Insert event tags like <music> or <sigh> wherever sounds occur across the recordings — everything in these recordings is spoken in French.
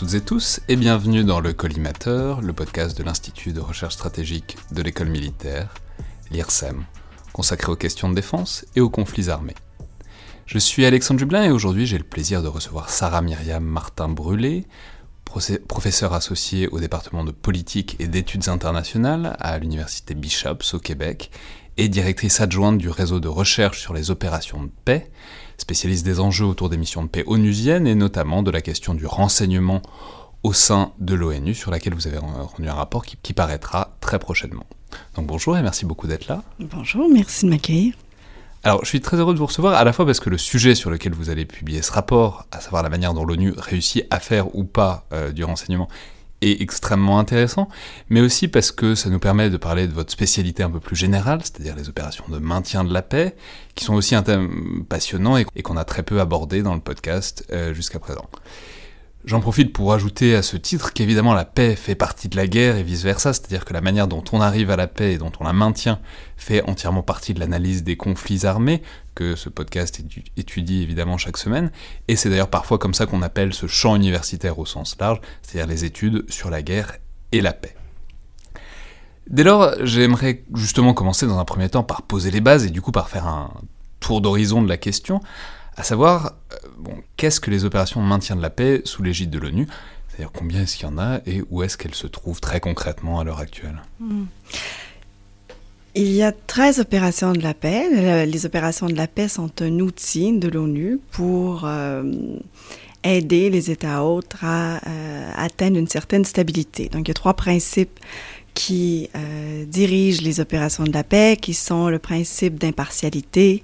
toutes et tous et bienvenue dans le Collimateur, le podcast de l'Institut de recherche stratégique de l'école militaire, l'IRSEM, consacré aux questions de défense et aux conflits armés. Je suis Alexandre Dublin et aujourd'hui j'ai le plaisir de recevoir Sarah Myriam Martin-Brûlé, professeure associée au département de politique et d'études internationales à l'université Bishops au Québec et directrice adjointe du réseau de recherche sur les opérations de paix, spécialiste des enjeux autour des missions de paix onusiennes et notamment de la question du renseignement au sein de l'ONU sur laquelle vous avez rendu un rapport qui, qui paraîtra très prochainement. Donc bonjour et merci beaucoup d'être là. Bonjour, merci de m'accueillir. Alors, je suis très heureux de vous recevoir, à la fois parce que le sujet sur lequel vous allez publier ce rapport, à savoir la manière dont l'ONU réussit à faire ou pas euh, du renseignement, est extrêmement intéressant, mais aussi parce que ça nous permet de parler de votre spécialité un peu plus générale, c'est-à-dire les opérations de maintien de la paix, qui sont aussi un thème passionnant et, qu'on a très peu abordé dans le podcast euh, jusqu'à présent. J'en profite pour ajouter à ce titre qu'évidemment la paix fait partie de la guerre et vice-versa, c'est-à-dire que la manière dont on arrive à la paix et dont on la maintient fait entièrement partie de l'analyse des conflits armés, que ce podcast étudie évidemment chaque semaine, et c'est d'ailleurs parfois comme ça qu'on appelle ce champ universitaire au sens large, c'est-à-dire les études sur la guerre et la paix. Dès lors, j'aimerais justement commencer dans un premier temps par poser les bases et du coup par faire un tour d'horizon de la question, à savoir, euh, qu'est-ce que les opérations de maintien de la paix sous l'égide de l'ONU? C'est-à-dire combien est-ce qu'il y en a et où est-ce qu'elles se trouvent très concrètement à l'heure actuelle? Hmm. Il y a 13 opérations de la paix. Les opérations de la paix sont un outil de l'ONU pour euh, aider les États autres à euh, atteindre une certaine stabilité. Donc, il y a trois principes qui euh, dirigent les opérations de la paix, qui sont le principe d'impartialité,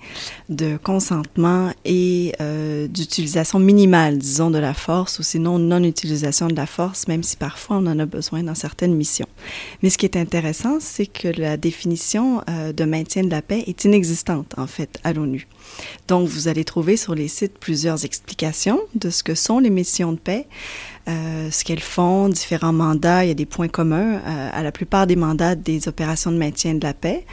de consentement et euh, d'utilisation minimale, disons, de la force, ou sinon non-utilisation de la force, même si parfois on en a besoin dans certaines missions. Mais ce qui est intéressant, c'est que la définition euh, de maintien de la paix est inexistante, en fait, à l'ONU. Donc, vous allez trouver sur les sites plusieurs explications de ce que sont les missions de paix. Euh, ce qu'elles font, différents mandats. Il y a des points communs euh, à la plupart des mandats des opérations de maintien de la paix,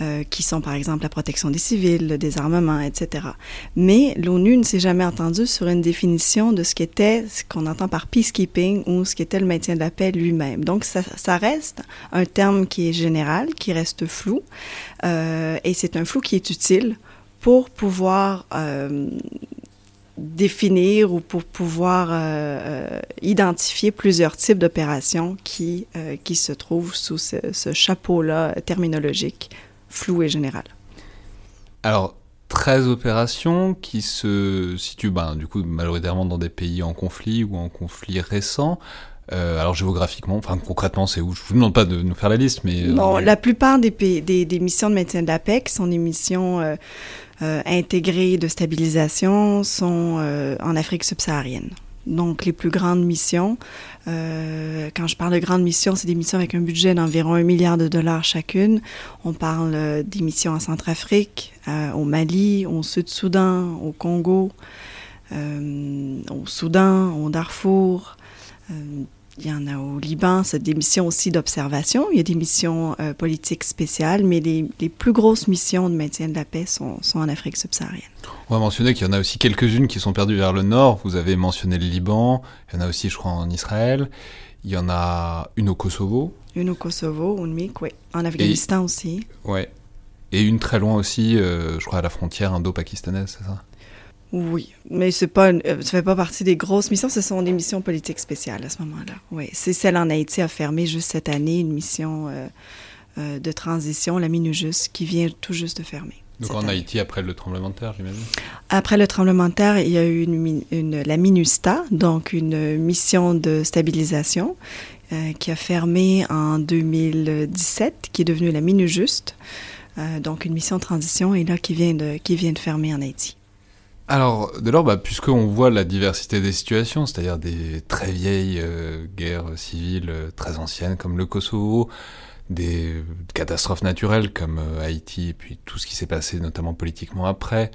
euh, qui sont par exemple la protection des civils, le désarmement, etc. Mais l'ONU ne s'est jamais entendue sur une définition de ce qu'était, ce qu'on entend par peacekeeping ou ce qu'était le maintien de la paix lui-même. Donc ça, ça, reste un terme qui est général, qui reste flou, et c'est un flou qui est utile pour pouvoir définir ou pour pouvoir euh, euh, identifier plusieurs types d'opérations qui, euh, qui se trouvent sous ce, chapeau-là terminologique flou et général. Alors, 13 opérations qui se situent ben, du coup majoritairement dans des pays en conflit ou en conflit récent. alors géographiquement, enfin concrètement, c'est où? Je vous demande pas de nous faire la liste, mais non, la plupart des, des, des, missions de maintien de la paix qui sont des missions euh, intégrées de stabilisation sont euh, en Afrique subsaharienne. Donc, les plus grandes missions, euh, quand je parle de grandes missions, c'est des missions avec un budget d'environ un milliard de dollars chacune. On parle des missions en Centrafrique, au Mali, au Sud-Soudan, au Congo, au Soudan, au Darfour, il y en a au Liban, c'est des missions aussi d'observation. Il y a des missions euh, politiques spéciales, mais les, plus grosses missions de maintien de la paix sont, en Afrique subsaharienne. On va mentionner qu'il y en a aussi quelques-unes qui sont perdues vers le nord. Vous avez mentionné le Liban, il y en a aussi, je crois, en Israël. Il y en a une au Kosovo. Une au Kosovo, une MIC, oui. En Afghanistan aussi. Ouais. Et une très loin aussi, je crois, à la frontière indo-pakistanaise, c'est ça? Oui, mais c'est pas, ça fait pas partie des grosses missions, ce sont des missions politiques spéciales à ce moment-là. Oui, c'est celle en Haïti a fermé juste cette année une mission de transition, la MINUJUS, qui vient tout juste de fermer. Donc en Haïti, après le tremblement de terre, j'imagine? Après le tremblement de terre, il y a eu une, la MINUSTA, donc une mission de stabilisation euh, qui a fermé en 2017, qui est devenue la MINUJUST, euh, donc une mission de transition, et là qui vient de, qui vient de fermer en Haïti. Alors, de lors, bah, puisqu'on voit la diversité des situations, c'est-à-dire des très vieilles euh, guerres civiles très anciennes comme le Kosovo, des catastrophes naturelles comme euh, Haïti et puis tout ce qui s'est passé notamment politiquement après,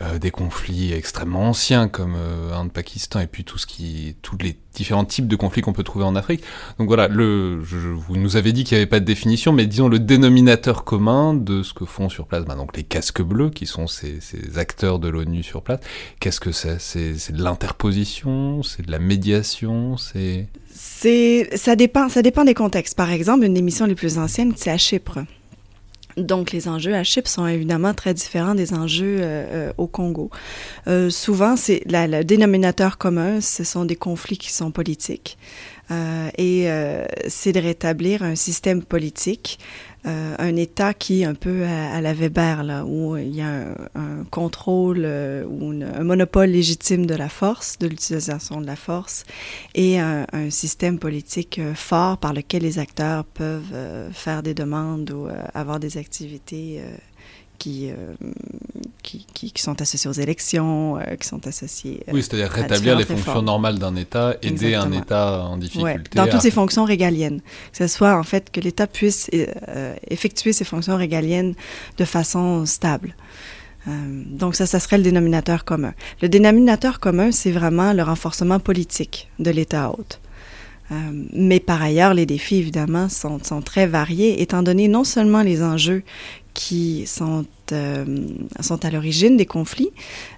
euh, des conflits extrêmement anciens comme euh, Inde-Pakistan et puis tout ce qui, tous les différents types de conflits qu'on peut trouver en Afrique. Donc voilà, le, vous nous avez dit qu'il n'y avait pas de définition, mais disons le dénominateur commun de ce que font sur place, bah, donc les casques bleus qui sont ces, acteurs de l'ONU sur place. Qu'est-ce que c'est? C'est de l'interposition, c'est de la médiation, c'est ça dépend ça dépend des contextes. Par exemple, une des missions les plus anciennes, c'est à Chypre. Donc, les enjeux à Chypre sont évidemment très différents des enjeux euh, euh, au Congo. Euh, souvent, c'est le dénominateur commun, ce sont des conflits qui sont politiques. et c'est de rétablir un système politique euh, un État qui est un peu à, la Weber, là, où il y a un, contrôle euh, ou un monopole légitime de la force, de l'utilisation de la force, et un, système politique euh, fort par lequel les acteurs peuvent faire des demandes ou avoir des activités euh, qui, qui, qui, sont associés aux élections, euh, qui sont associés. Euh, oui, c'est-à-dire rétablir les fonctions normales d'un État, aider un État en difficulté. dans toutes ses fonctions régaliennes. Que ce soit, en fait, que l'État puisse effectuer ses fonctions régaliennes de façon stable. donc ça, ça serait le dénominateur commun. Le dénominateur commun, c'est vraiment le renforcement politique de l'État hôte. mais par ailleurs, les défis, évidemment, sont, sont, très variés, étant donné non seulement les enjeux qui sont, euh, sont à l'origine des conflits,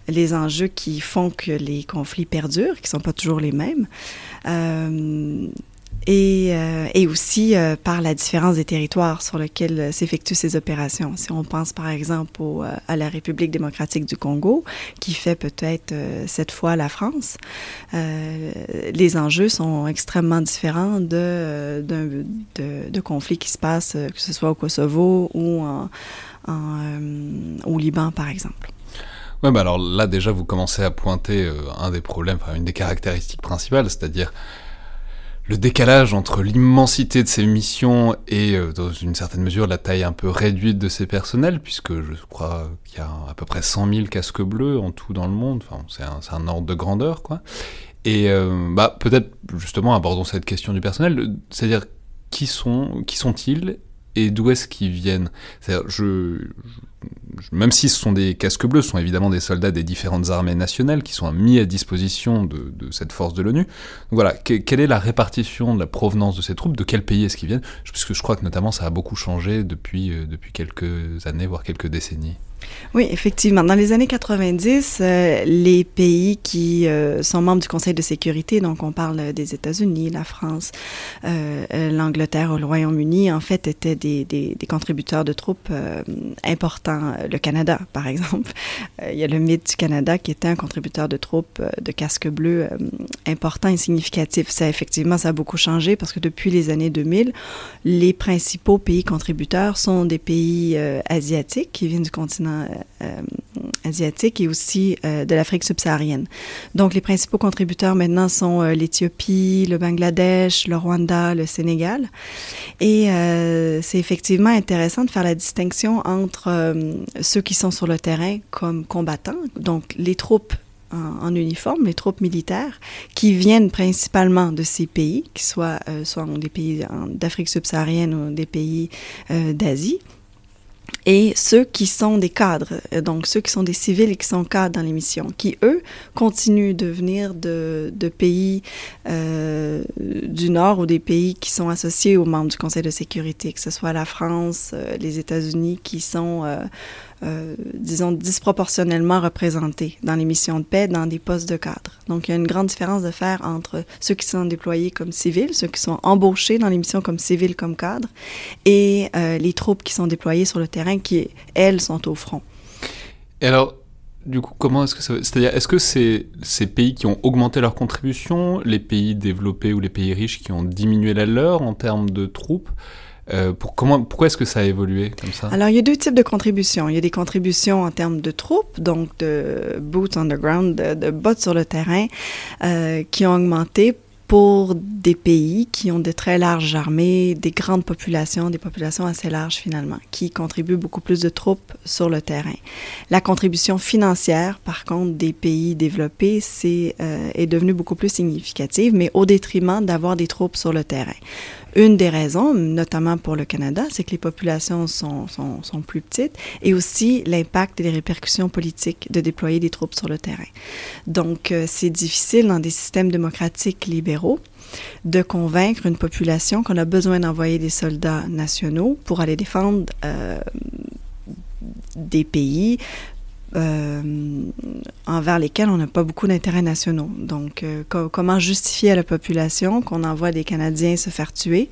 les enjeux qui font que les conflits perdurent, qui ne sont pas toujours les mêmes, euh, et, euh, et, aussi par la différence des territoires sur lesquels s'effectuent ces opérations. Si on pense par exemple à la République démocratique du Congo, qui fait peut-être cette fois la France, les enjeux sont extrêmement différents de, de, conflits qui se passent, que ce soit au Kosovo ou euh, au Liban, par exemple. Oui, bah alors là déjà vous commencez à pointer euh, un des problèmes, enfin une des caractéristiques principales, c'est-à-dire le décalage entre l'immensité de ces missions et euh, dans une certaine mesure la taille un peu réduite de ces personnels, puisque je crois qu'il y a à peu près 100 000 casques bleus en tout dans le monde, enfin c'est un, un, ordre de grandeur quoi. Et bah peut-être justement abordons cette question du personnel, c'est-à-dire qui sont qui sont-ils et d'où est-ce qu'ils viennent même si ce sont des casques bleus, ce sont évidemment des soldats des différentes armées nationales qui sont mis à disposition de, cette force de l'ONU. voilà, quelle est la répartition de la provenance de ces troupes? De quel pays est-ce qu'ils viennent? Parce que je crois que notamment ça a beaucoup changé depuis, euh, depuis quelques années, voire quelques décennies. Oui, effectivement. Dans les années 90, euh, les pays qui euh, sont membres du Conseil de sécurité, donc on parle des États-Unis, la France, euh, l'Angleterre, le Royaume-Uni, en fait, étaient des, des, contributeurs de troupes importants. Le Canada, par exemple. <laughs> il y a le mythe du Canada qui était un contributeur de troupes de casques bleus important et significatif. Ça, effectivement, ça a beaucoup changé parce que depuis les années 2000, les principaux pays contributeurs sont des pays asiatiques qui viennent du continent euh, euh, asiatique et aussi euh, de l'Afrique subsaharienne. Donc, les principaux contributeurs maintenant sont l'Éthiopie, le Bangladesh, le Rwanda, le Sénégal. Et c'est effectivement intéressant de faire la distinction entre ceux qui sont sur le terrain comme combattants, donc les troupes en, uniforme, les troupes militaires, qui viennent principalement de ces pays, qui soient soit des pays d'Afrique subsaharienne ou des pays d'Asie, et ceux qui sont des cadres, euh, donc ceux qui sont des civils et qui sont cadres dans les missions, qui, eux, continuent de venir de, de pays euh, du Nord ou des pays qui sont associés aux membres du Conseil de sécurité, que ce soit la France, euh, les États-Unis, qui sont euh, euh, disons, disproportionnellement représentés dans les missions de paix, dans des postes de cadre. Donc, il y a une grande différence de faire entre ceux qui sont déployés comme civils, ceux qui sont embauchés dans les missions comme civils, comme cadres, et euh, les troupes qui sont déployées sur le terrain qui, elles, sont au front. Et alors, du coup, comment est-ce que ça... C'est-à-dire, est-ce que c'est ces pays qui ont augmenté leur contribution, les pays développés ou les pays riches qui ont diminué la leur en termes de troupes euh, pourquoi est-ce que ça a évolué comme ça? Alors, il y a deux types de contributions. Il y a des contributions en termes de troupes, donc de boots on the ground, de, de bottes sur le terrain, euh, qui ont augmenté pour des pays qui ont de très larges armées, des grandes populations, des populations assez larges finalement, qui contribuent beaucoup plus de troupes sur le terrain. La contribution financière, par contre, des pays développés, c'est euh, est devenue beaucoup plus significative, mais au détriment d'avoir des troupes sur le terrain. Une des raisons, notamment pour le Canada, c'est que les populations sont, sont, plus petites et aussi l'impact et les répercussions politiques de déployer des troupes sur le terrain. Donc, euh, c'est difficile dans des systèmes démocratiques libéraux de convaincre une population qu'on a besoin d'envoyer des soldats nationaux pour aller défendre euh, des pays euh, envers lesquels on n'a pas beaucoup d'intérêts nationaux. Donc, euh, co comment justifier à la population qu'on envoie des Canadiens se faire tuer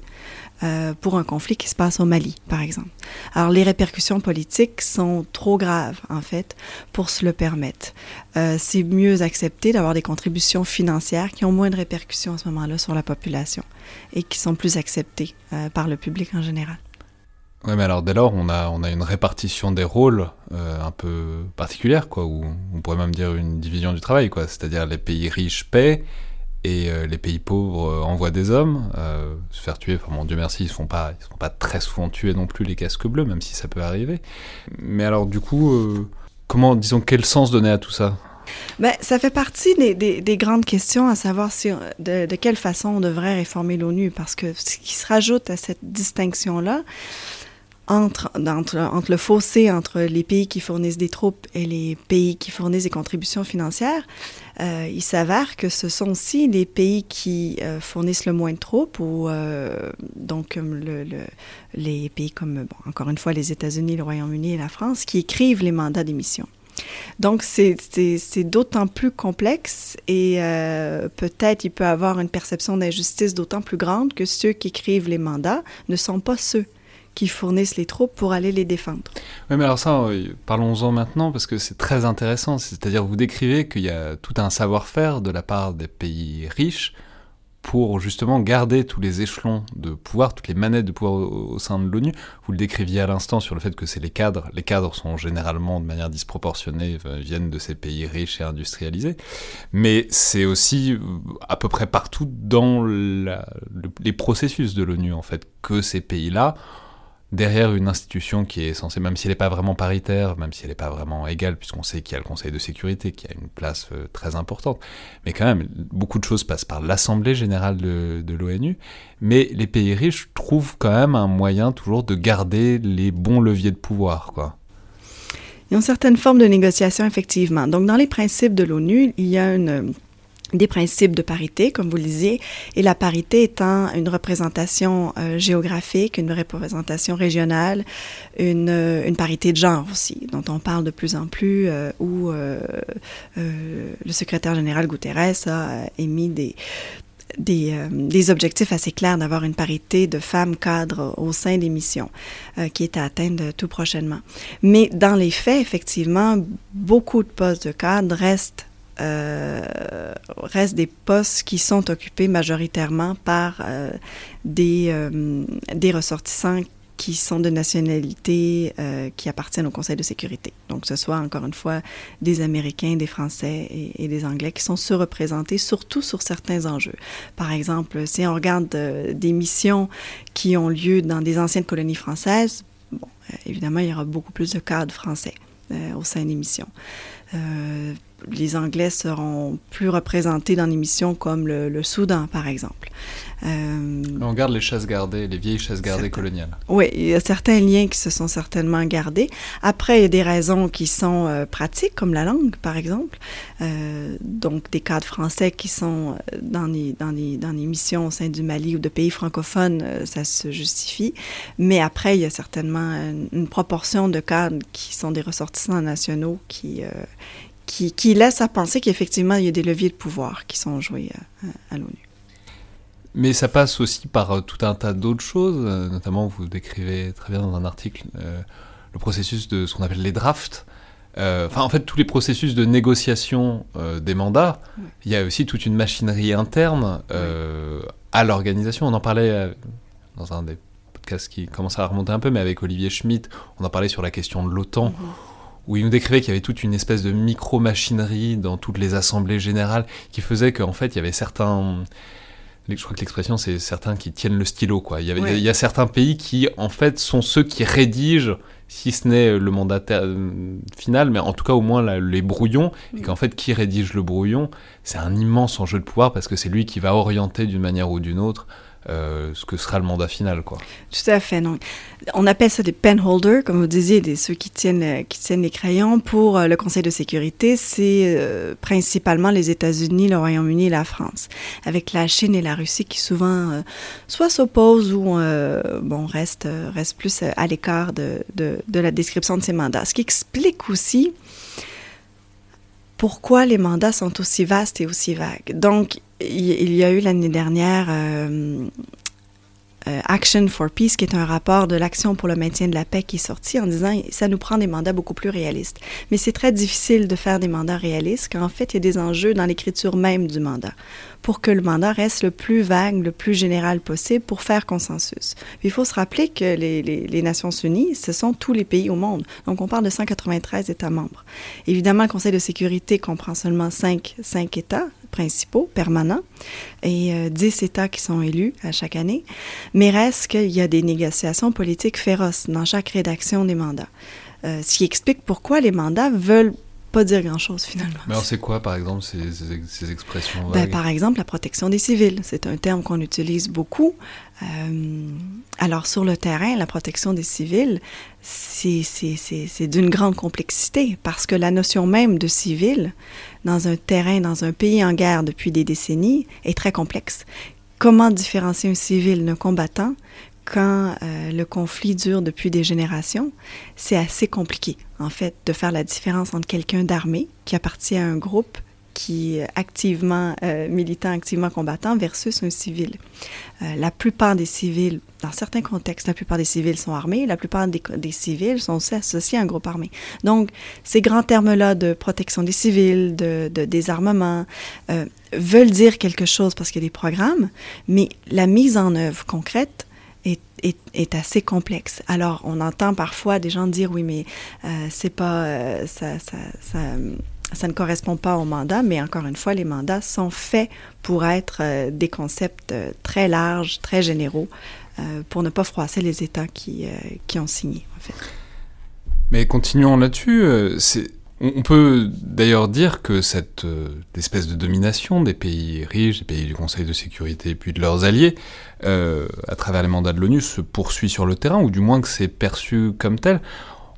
euh, pour un conflit qui se passe au Mali, par exemple? Alors, les répercussions politiques sont trop graves, en fait, pour se le permettre. C'est mieux accepté d'avoir des contributions financières qui ont moins de répercussions à ce moment-là sur la population et qui sont plus acceptées par le public en général. Oui, mais alors dès lors, on a, on a une répartition des rôles euh, un peu particulière, quoi, ou on pourrait même dire une division du travail, quoi. C'est-à-dire les pays riches paient et euh, les pays pauvres euh, envoient des hommes se faire tuer. Enfin, mon Dieu merci, ils ne sont pas, sont pas très souvent tués non plus les casques bleus, même si ça peut arriver. Mais alors du coup, comment, disons, quel sens donner à tout ça? Ben, ça fait partie des, des, des, grandes questions à savoir si, de quelle façon on devrait réformer l'ONU, parce que ce qui se rajoute à cette distinction-là, entre, le fossé entre les pays qui fournissent des troupes et les pays qui fournissent des contributions financières, euh, il s'avère que ce sont aussi les pays qui euh, fournissent le moins de troupes, ou euh, donc le, le, les pays comme, bon, encore une fois, les États-Unis, le Royaume-Uni et la France, qui écrivent les mandats d'émission. Donc, c'est d'autant plus complexe et peut-être il peut avoir une perception d'injustice d'autant plus grande que ceux qui écrivent les mandats ne sont pas ceux qui fournissent les troupes pour aller les défendre. Oui, mais alors ça, parlons-en maintenant parce que c'est très intéressant. C'est-à-dire, vous décrivez qu'il y a tout un savoir-faire de la part des pays riches pour justement garder tous les échelons de pouvoir, toutes les manettes de pouvoir au, sein de l'ONU. Vous le décriviez à l'instant sur le fait que c'est les cadres. Les cadres sont généralement de manière disproportionnée, viennent de ces pays riches et industrialisés. Mais c'est aussi à peu près partout dans les processus de l'ONU, en fait, que ces pays-là derrière une institution qui est censée, même si elle n'est pas vraiment paritaire, même si elle n'est pas vraiment égale, puisqu'on sait qu'il y a le Conseil de sécurité qui a une place euh, très importante, mais quand même, beaucoup de choses passent par l'Assemblée générale de, l'ONU, mais les pays riches trouvent quand même un moyen toujours de garder les bons leviers de pouvoir, quoi. Il y a une certaine forme de négociation, effectivement. Donc, dans les principes de l'ONU, il y a une des principes de parité, comme vous le disiez, et la parité étant une représentation euh, géographique, une représentation régionale, une, euh, une, parité de genre aussi, dont on parle de plus en plus, euh, où euh, le secrétaire général Guterres a émis des, des, euh, des, objectifs assez clairs d'avoir une parité de femmes cadres au sein des missions euh, qui est à atteindre tout prochainement. Mais dans les faits, effectivement, beaucoup de postes de cadres restent euh, restent des postes qui sont occupés majoritairement par euh, des, euh, des ressortissants qui sont de nationalité qui appartiennent au Conseil de sécurité. Donc, ce soit encore une fois des Américains, des Français et, des Anglais qui sont surreprésentés, surtout sur certains enjeux. Par exemple, si on regarde des missions qui ont lieu dans des anciennes colonies françaises, évidemment, il y aura beaucoup plus de cadres français au sein des missions les Anglais seront plus représentés dans des missions comme le, le Soudan, par exemple. Euh, On garde les chasses gardées, les vieilles chasses gardées certains, coloniales. Oui, il y a certains liens qui se sont certainement gardés. Après, il y a des raisons qui sont euh, pratiques, comme la langue, par exemple. Euh, donc, des cadres français qui sont dans les, dans, les, dans les missions au sein du Mali ou de pays francophones, ça se justifie. Mais après, il y a certainement une, une proportion de cadres qui sont des ressortissants nationaux qui qui, qui laisse à penser qu'effectivement, il y a des leviers de pouvoir qui sont joués à, à, l'ONU. Mais ça passe aussi par euh, tout un tas d'autres choses, euh, notamment vous décrivez très bien dans un article euh, le processus de ce qu'on appelle les drafts. Euh, enfin, en fait, tous les processus de négociation euh, des mandats, il y a aussi toute une machinerie interne à l'organisation. On en parlait dans un des podcasts qui commence à remonter un peu, mais avec Olivier Schmitt, on en parlait sur la question de l'OTAN. Mhm. Où il nous décrivait qu'il y avait toute une espèce de micro-machinerie dans toutes les assemblées générales qui faisait qu'en fait, il y avait certains, je crois que l'expression c'est certains qui tiennent le stylo quoi. Il y, il y, a certains pays qui en fait sont ceux qui rédigent, si ce n'est le mandat final, mais en tout cas au moins les brouillons, et mm. qu'en fait qui rédige le brouillon, c'est un immense enjeu de pouvoir parce que c'est lui qui va orienter d'une manière ou d'une autre euh, ce que sera le mandat final. Quoi. Tout à fait. Donc, on appelle ça des penholders, comme vous disiez, ceux qui tiennent, euh, qui tiennent les crayons. Pour euh, le Conseil de sécurité, c'est principalement les États-Unis, le Royaume-Uni et la France, avec la Chine et la Russie qui souvent soit s'opposent ou bon, restent, reste plus à l'écart de, de, de la description de ces mandats. Ce qui explique aussi pourquoi les mandats sont aussi vastes et aussi vagues. Donc, il y a eu l'année dernière euh, euh, Action for Peace, qui est un rapport de l'Action pour le maintien de la paix qui est sorti en disant ça nous prend des mandats beaucoup plus réalistes. Mais c'est très difficile de faire des mandats réalistes car en fait, il y a des enjeux dans l'écriture même du mandat pour que le mandat reste le plus vague, le plus général possible pour faire consensus. il faut se rappeler que les, les, Nations Unies, ce sont tous les pays au monde. Donc, on parle de 193 États membres. Évidemment, le Conseil de sécurité comprend seulement 5, 5 États principaux, permanents, et 10 euh, États qui sont élus à chaque année. Mais reste qu'il y a des négociations politiques féroces dans chaque rédaction des mandats. Euh, ce qui explique pourquoi les mandats veulent pas dire grand-chose finalement. Mais alors c'est quoi par exemple ces, ces, expressions ben, Par exemple la protection des civils, c'est un terme qu'on utilise beaucoup. Euh, alors sur le terrain, la protection des civils, c'est d'une grande complexité parce que la notion même de civil dans un terrain, dans un pays en guerre depuis des décennies est très complexe. Comment différencier un civil d'un combattant quand euh, le conflit dure depuis des générations, c'est assez compliqué, en fait, de faire la différence entre quelqu'un d'armé qui appartient à un groupe qui est activement euh, militant, activement combattant, versus un civil. Euh, la plupart des civils, dans certains contextes, la plupart des civils sont armés, la plupart des, civils sont aussi associés à un groupe armé. Donc, ces grands termes-là de protection des civils, de, désarmement, veulent dire quelque chose parce qu'il y a des programmes, mais la mise en œuvre concrète est, assez complexe. Alors, on entend parfois des gens dire oui, mais euh, c'est pas euh, ça, ne correspond pas au mandat, mais encore une fois, les mandats sont faits pour être euh, des concepts très larges, très généraux, pour ne pas froisser les États qui, qui ont signé, en fait. Mais continuons là-dessus. on peut d'ailleurs dire que cette euh, espèce de domination des pays riches, des pays du Conseil de sécurité et puis de leurs alliés, euh, à travers les mandats de l'ONU, se poursuit sur le terrain, ou du moins que c'est perçu comme tel.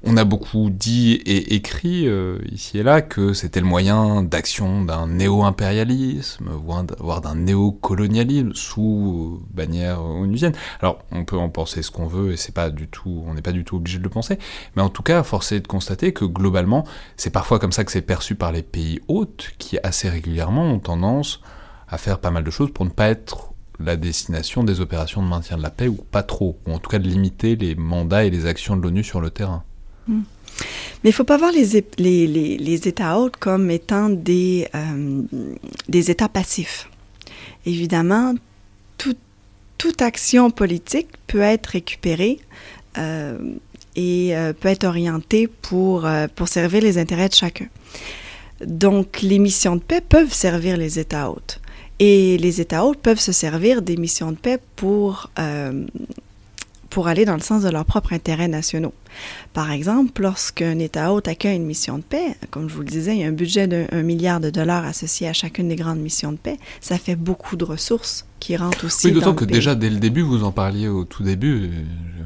On a beaucoup dit et écrit euh, ici et là que c'était le moyen d'action d'un néo-impérialisme, voire d'un néo-colonialisme sous bannière onusienne. Alors, on peut en penser ce qu'on veut et c'est pas du tout, on n'est pas du tout obligé de le penser, mais en tout cas, force est de constater que globalement, c'est parfois comme ça que c'est perçu par les pays hôtes qui assez régulièrement ont tendance à faire pas mal de choses pour ne pas être la destination des opérations de maintien de la paix ou pas trop, ou en tout cas de limiter les mandats et les actions de l'ONU sur le terrain. Hmm. Mais il ne faut pas voir les, États hôtes comme étant des, euh, États passifs. Évidemment, toute action politique peut être récupérée euh, et euh, peut être orientée pour, pour servir les intérêts de chacun. Donc, les missions de paix peuvent servir les États hôtes. Et les États hôtes peuvent se servir des missions de paix pour pour aller dans le sens de leurs propres intérêts nationaux. Par exemple, lorsqu'un État hôte accueille une mission de paix, comme je vous le disais, il y a un budget d'un milliard de dollars associé à chacune des grandes missions de paix, ça fait beaucoup de ressources qui rentrent aussi. Oui, d'autant que déjà dès le début, vous en parliez au tout début,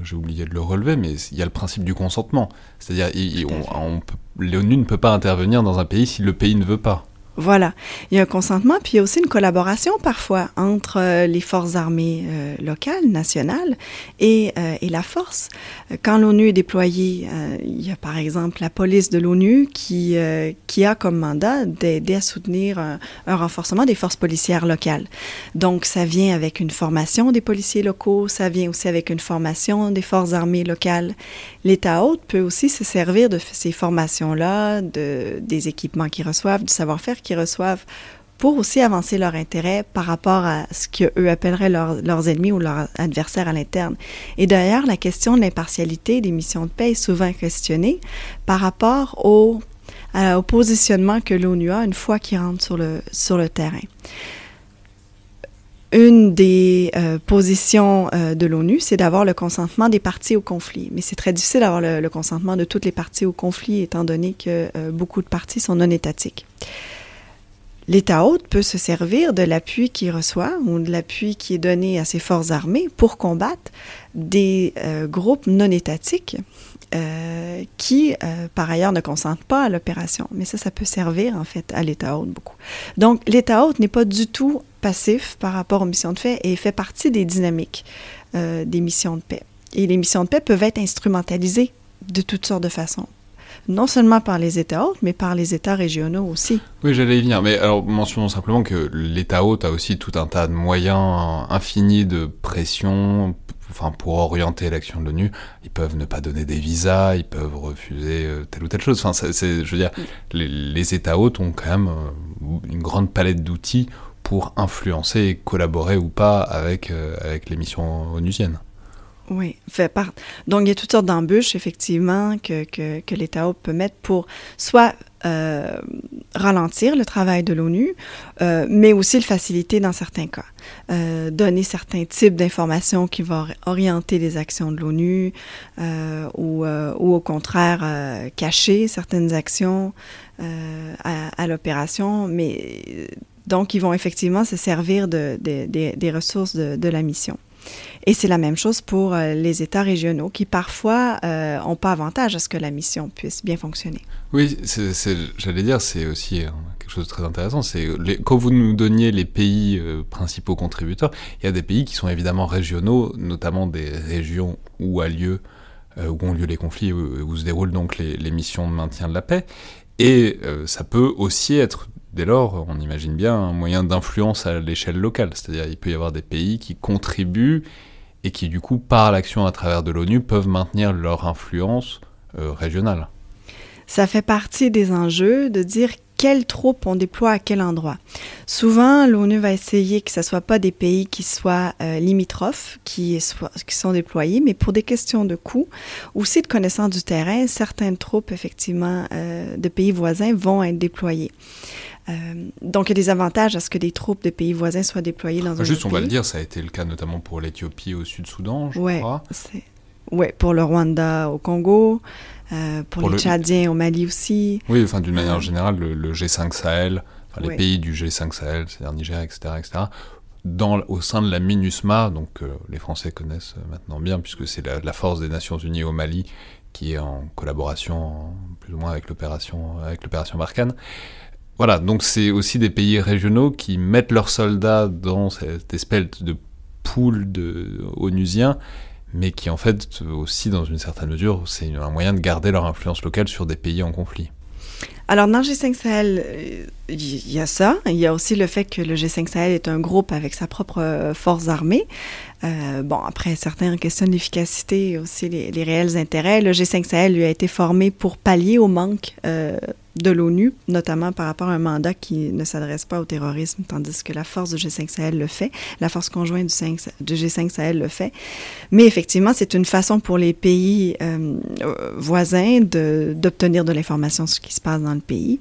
j'ai oublié de le relever, mais il y a le principe du consentement. C'est-à-dire, l'ONU ne peut pas intervenir dans un pays si le pays ne veut pas. Voilà. Il y a un consentement, puis il y a aussi une collaboration parfois entre euh, les forces armées euh, locales, nationales, et, euh, et, la force. Quand l'ONU est déployée, il y a par exemple la police de l'ONU qui, qui a comme mandat d'aider à soutenir un, un, renforcement des forces policières locales. Donc, ça vient avec une formation des policiers locaux, ça vient aussi avec une formation des forces armées locales. L'État hôte peut aussi se servir de ces formations-là, de, des équipements qu'ils reçoivent, du savoir-faire qu'ils reçoivent pour aussi avancer leur intérêt par rapport à ce qu'eux appelleraient leurs ennemis ou leurs adversaires à l'interne. Et d'ailleurs, la question de l'impartialité des missions de paix est souvent questionnée par rapport au, positionnement que l'ONU a une fois qu'il rentre sur le, sur le terrain. Une des euh, positions euh, de l'ONU, c'est d'avoir le consentement des parties au conflit. Mais c'est très difficile d'avoir le, le, consentement de toutes les parties au conflit, étant donné que euh, beaucoup de parties sont non étatiques. L'État hôte peut se servir de l'appui qu'il reçoit ou de l'appui qui est donné à ses forces armées pour combattre des euh, groupes non étatiques euh, qui, euh, par ailleurs, ne consentent pas à l'opération. Mais ça, ça peut servir, en fait, à l'État hôte beaucoup. Donc, l'État hôte n'est pas du tout passif par rapport aux missions de paix et fait partie des dynamiques des missions de paix. Et les missions de paix peuvent être instrumentalisées de toutes sortes de façons non seulement par les États hôtes, mais par les États régionaux aussi. Oui, j'allais y venir. Mais alors, mentionnons simplement que l'État hôte a aussi tout un tas de moyens infinis de pression enfin, pour orienter l'action de l'ONU. Ils peuvent ne pas donner des visas, ils peuvent refuser euh, telle ou telle chose. Enfin, c'est, je veux dire, les, États hôtes ont quand même euh, une grande palette d'outils pour influencer et collaborer ou pas avec, euh, avec les missions onusiennes. Oui, fait part. Donc, il y a toutes sortes d'embûches, effectivement, que, que, que l'État peut mettre pour soit euh, ralentir le travail de l'ONU, euh, mais aussi le faciliter dans certains cas. Euh, donner certains types d'informations qui vont orienter les actions de l'ONU euh, ou, ou, au contraire cacher certaines actions à, à l'opération, mais donc ils vont effectivement se servir de, des ressources de la mission. Et c'est la même chose pour euh, les États régionaux qui parfois n'ont euh, pas avantage à ce que la mission puisse bien fonctionner. Oui, j'allais dire, c'est aussi euh, quelque chose de très intéressant. C'est quand vous nous donniez les pays euh, principaux contributeurs, il y a des pays qui sont évidemment régionaux, notamment des régions où a lieu où ont lieu les conflits, où, où se déroulent donc les, missions de maintien de la paix. Et ça peut aussi être dès lors, on imagine bien un moyen d'influence à l'échelle locale. C'est-à-dire il peut y avoir des pays qui contribuent et qui, du coup, par l'action à travers de l'ONU, peuvent maintenir leur influence euh, régionale. Ça fait partie des enjeux de dire quelles troupes on déploie à quel endroit. Souvent, l'ONU va essayer que ce ne soit pas des pays qui soient euh, limitrophes, qui, sont déployés, mais pour des questions de coût, aussi de connaissance du terrain, certaines troupes, effectivement, euh, de pays voisins vont être déployées. Euh, donc, il y a des avantages à ce que des troupes de pays voisins soient déployées dans un Juste, on pays. va le dire, ça a été le cas notamment pour l'Éthiopie au Sud-Soudan, je ouais, crois. Oui, pour le Rwanda au Congo, euh, pour, pour, les le... Tchadiens au Mali aussi. Oui, enfin, d'une manière générale, le, le G5 Sahel, enfin, les ouais. pays du G5 Sahel, c'est-à-dire Niger, etc., etc., dans, au sein de la MINUSMA, donc euh, les Français connaissent maintenant bien, puisque c'est la, la, force des Nations Unies au Mali qui est en collaboration en, plus ou moins avec l'opération avec l'opération Barkhane. Voilà, donc c'est aussi des pays régionaux qui mettent leurs soldats dans cette espèce de pool de onusiens, mais qui en fait aussi, dans une certaine mesure, c'est un moyen de garder leur influence locale sur des pays en conflit. Alors, dans le G5 Sahel, il y a ça. Il y a aussi le fait que le G5 Sahel est un groupe avec sa propre force armée. Euh, bon, après, certains questionnent l'efficacité et aussi les, réels intérêts. Le G5 Sahel lui a été formé pour pallier au manque euh, de l'ONU, notamment par rapport à un mandat qui ne s'adresse pas au terrorisme, tandis que la force du G5 Sahel le fait, la force conjointe du, 5, du G5 Sahel le fait. Mais effectivement, c'est une façon pour les pays euh, voisins d'obtenir de l'information sur ce qui se passe dans le pays.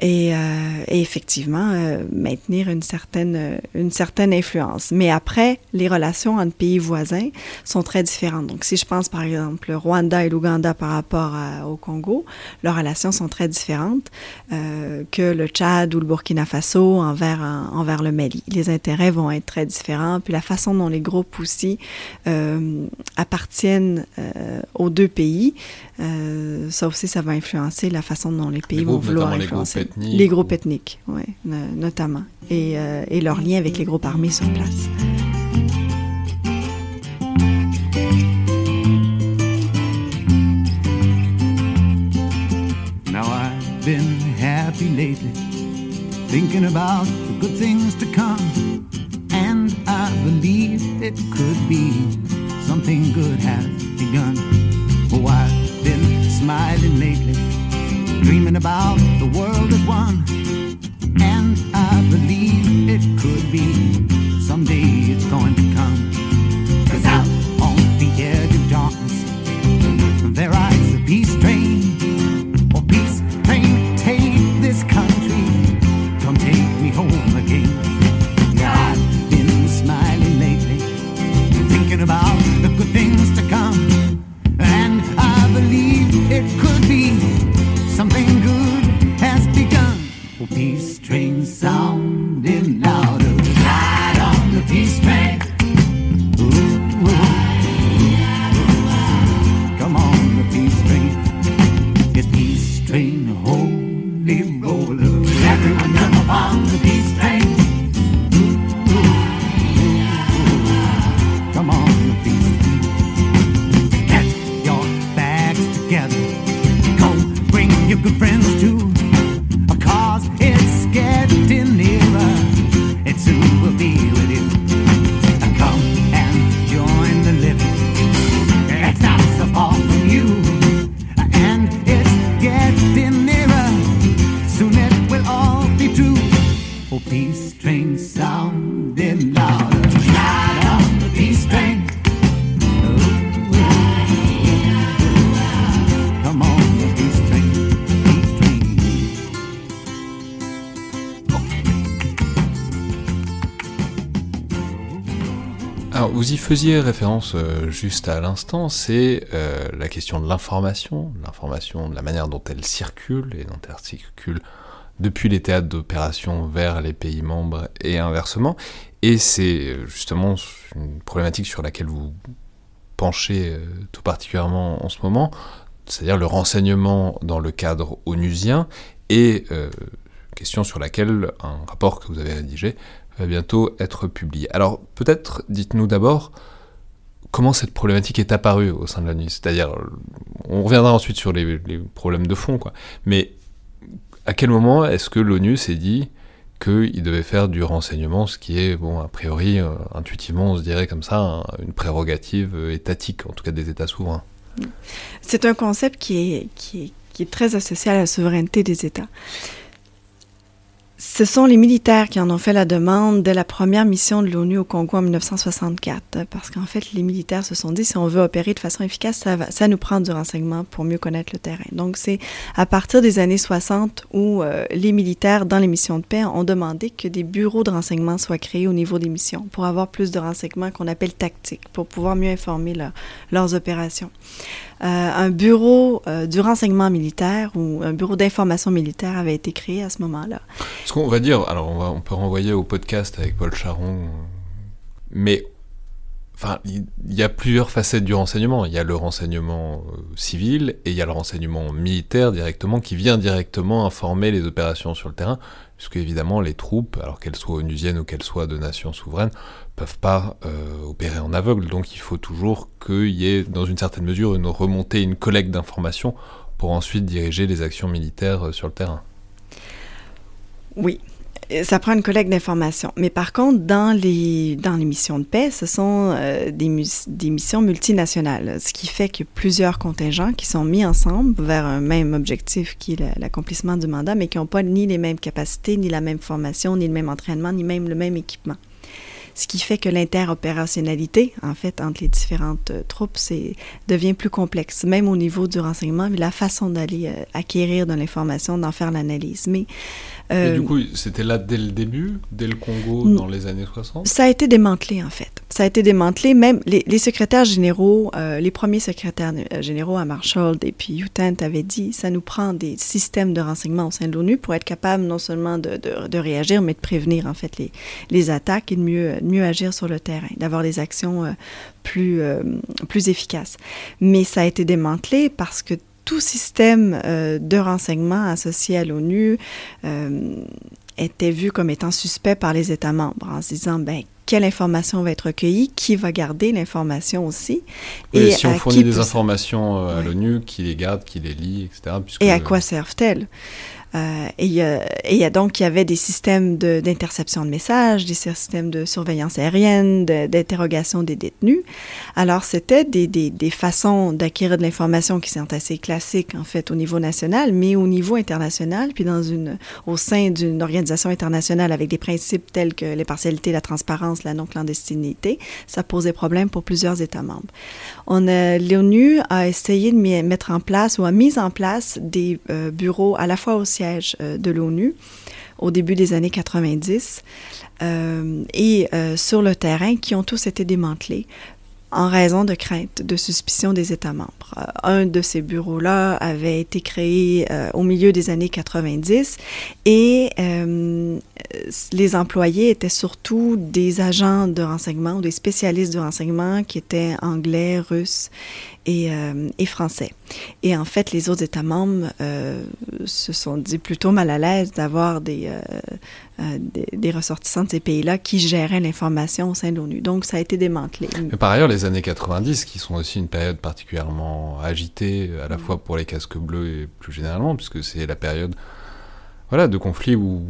Et, euh, et, effectivement euh, maintenir une certaine, une certaine influence. Mais après, les relations entre pays voisins sont très différentes. Donc, si je pense par exemple le Rwanda et l'Ouganda par rapport au Congo, leurs relations sont très différentes euh, que le Tchad ou le Burkina Faso envers, envers le Mali. Les intérêts vont être très différents, puis la façon dont les groupes aussi euh, appartiennent euh, aux deux pays, ça aussi, ça va influencer la façon dont les pays les vont groupes, vouloir les influencer. ethniques. Les groupes ethniques, oui, notamment. Et, euh, et leur lien avec les groupes armés sur place. Now I've been happy lately, thinking about the good things to come. And I believe it could be something good has begun. Oh, I've been smiling lately, dreaming about the world as one. Faisiez référence euh, juste à l'instant, c'est euh, la question de l'information, l'information, de la manière dont elle circule et dont elle circule depuis les théâtres d'opération vers les pays membres et inversement. Et c'est euh, justement une problématique sur laquelle vous penchez tout particulièrement en ce moment, c'est-à-dire le renseignement dans le cadre onusien et question sur laquelle un rapport que vous avez rédigé bientôt être publié. Alors peut-être dites-nous d'abord comment cette problématique est apparue au sein de la nuit, c'est-à-dire on reviendra ensuite sur les, problèmes de fond, quoi. Mais à quel moment est-ce que l'ONU s'est dit qu'il devait faire du renseignement, ce qui est, bon, a priori, euh, intuitivement, on se dirait comme ça, un- une prérogative euh, étatique, en tout cas des États souverains? C'est un concept qui est, qui, est, qui est très associé à la souveraineté des États. Ce sont les militaires qui en ont fait la demande dès la première mission de l'ONU au Congo en 1964, parce qu'en fait, les militaires se sont dit, si on veut opérer de façon efficace, ça, va, ça nous prend du renseignement pour mieux connaître le terrain. Donc, c'est à partir des années 60 où euh, les militaires, dans les missions de paix, ont demandé que des bureaux de renseignement soient créés au niveau des missions pour avoir plus de renseignements qu'on appelle tactiques, pour pouvoir mieux informer leur- leurs opérations. Euh, un bureau euh, du renseignement militaire ou un bureau d'information militaire avait été créé à ce moment-là. Ce qu'on va dire, alors on, va, on peut renvoyer au podcast avec Paul Charon, mais enfin, il il y a plusieurs facettes du renseignement. Il y a le renseignement euh, civil et il y a le renseignement militaire directement qui vient directement informer les opérations sur le terrain, puisque évidemment les troupes, alors qu'elles soient onusiennes ou qu'elles soient de nations souveraines, peuvent pas euh, opérer en aveugle. Donc il faut toujours qu'il y ait, dans une certaine mesure, une remontée, une collecte d'informations pour ensuite diriger les actions militaires euh, sur le terrain. Oui, euh, ça prend une collecte d'informations. Mais par contre, dans les, dans les missions de paix, ce sont euh, des, missions multinationales, ce qui fait que plusieurs contingents qui sont mis ensemble vers un même objectif qui est la- l'accomplissement du mandat, mais qui n'ont pas ni les mêmes capacités, ni la même formation, ni le même entraînement, ni même le même équipement. Ce qui fait que l'interopérationnalité, en fait, entre les différentes euh, troupes, devient plus complexe, même au niveau du renseignement, la façon d'aller euh, acquérir de l'information, d'en faire l'analyse. Mais Et euh, du coup, c'était là dès le début, dès le Congo, dans les années 60 Ça a été démantelé, en fait. Ça a été démantelé. Même les, les secrétaires généraux, euh, les premiers secrétaires euh, généraux à Marshall et puis Utent avaient dit ça nous prend des systèmes de renseignement au sein de l'ONU pour être capable non seulement de, de- de réagir, mais de prévenir, en fait, les, les attaques et de mieux, de mieux agir sur le terrain, d'avoir des actions euh, plus, plus efficaces. Mais ça a été démantelé parce que tout système de renseignement associé à l'ONU était vu comme étant suspect par les États membres en se disant, ben, quelle information va être recueillie, qui va garder l'information aussi. et si on fournit des informations à l'ONU, qui les garde, qui les lit, etc. Et à quoi servent-elles? Euh, et, il y donc, il y avait des systèmes d'interception de, messages, des systèmes de surveillance aérienne, d'interrogation des détenus. Alors, c'était des, des, façons d'acquérir de l'information qui sont assez classiques, en fait, au niveau national, mais au niveau international, puis dans une, au sein d'une organisation internationale avec des principes tels que l'impartialité, la transparence, la non-clandestinité, ça posait problème pour plusieurs États membres. L'ONU a essayé de mettre en place ou a mis en place des euh, bureaux à la fois au euh, de l'ONU au début des années 90 euh, et sur le terrain qui ont tous été démantelés en raison de craintes, de suspicion des États membres. un de ces bureaux-là avait été créé au milieu des années 90 et les employés étaient surtout des agents de renseignement ou des spécialistes de renseignement qui étaient anglais, russes et, euh, et, français. Et en fait, les autres États membres euh, se sont dit plutôt mal à l'aise d'avoir des, euh, des, des, ressortissants de ces pays-là qui géraient l'information au sein de l'ONU. Donc, ça a été démantelé. Par ailleurs, les années 90, qui sont aussi une période particulièrement agitée, à la fois pour les casques bleus et plus généralement, puisque c'est la période voilà, de conflits où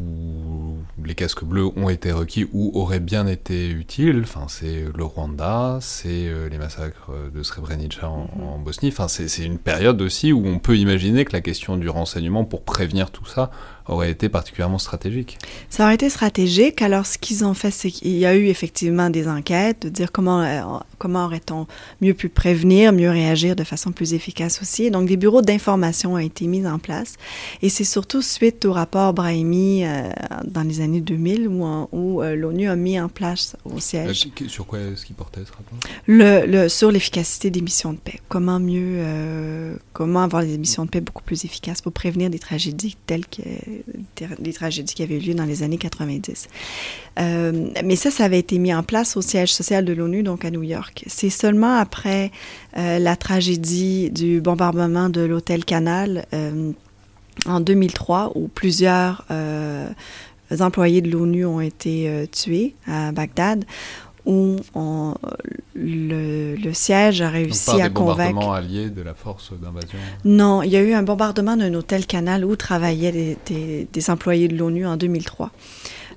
les casques bleus ont été requis ou auraient bien été utiles. Enfin, c'est le Rwanda, c'est euh, les massacres de Srebrenica en, mhm. en Bosnie. Enfin, c'est une période aussi où on peut imaginer que la question du renseignement pour prévenir tout ça aurait été particulièrement stratégique. Ça aurait été stratégique. Alors, ce qu'ils ont fait, c'est qu'il y a eu effectivement des enquêtes, de dire comment, euh, comment aurait-on mieux pu prévenir, mieux réagir de façon plus efficace aussi. Donc, des bureaux d'information ont été mis en place. Et c'est surtout suite au rapport Brahimi euh, dans les années 2000 où, où euh, l'ONU a mis en place au siège. sur quoi est-ce qu'il portait ce rapport? le, le, Sur l'efficacité des missions de paix. Comment mieux, comment avoir des missions de paix beaucoup plus efficaces pour prévenir des tragédies telles que des tragédies qui avaient eu lieu dans les années 90. Euh, mais ça, ça avait été mis en place au siège social de l'ONU, donc à New York. C'est seulement après euh, la tragédie du bombardement de l'hôtel Canal euh, en 2003, où plusieurs employés de l'ONU ont été tués à Bagdad, où on, le, le, siège a réussi Donc, à convaincre. bombardement allié de la force d'invasion Non, il y a eu un bombardement d'un hôtel Canal où travaillaient des, des, des employés de l'ONU en 2003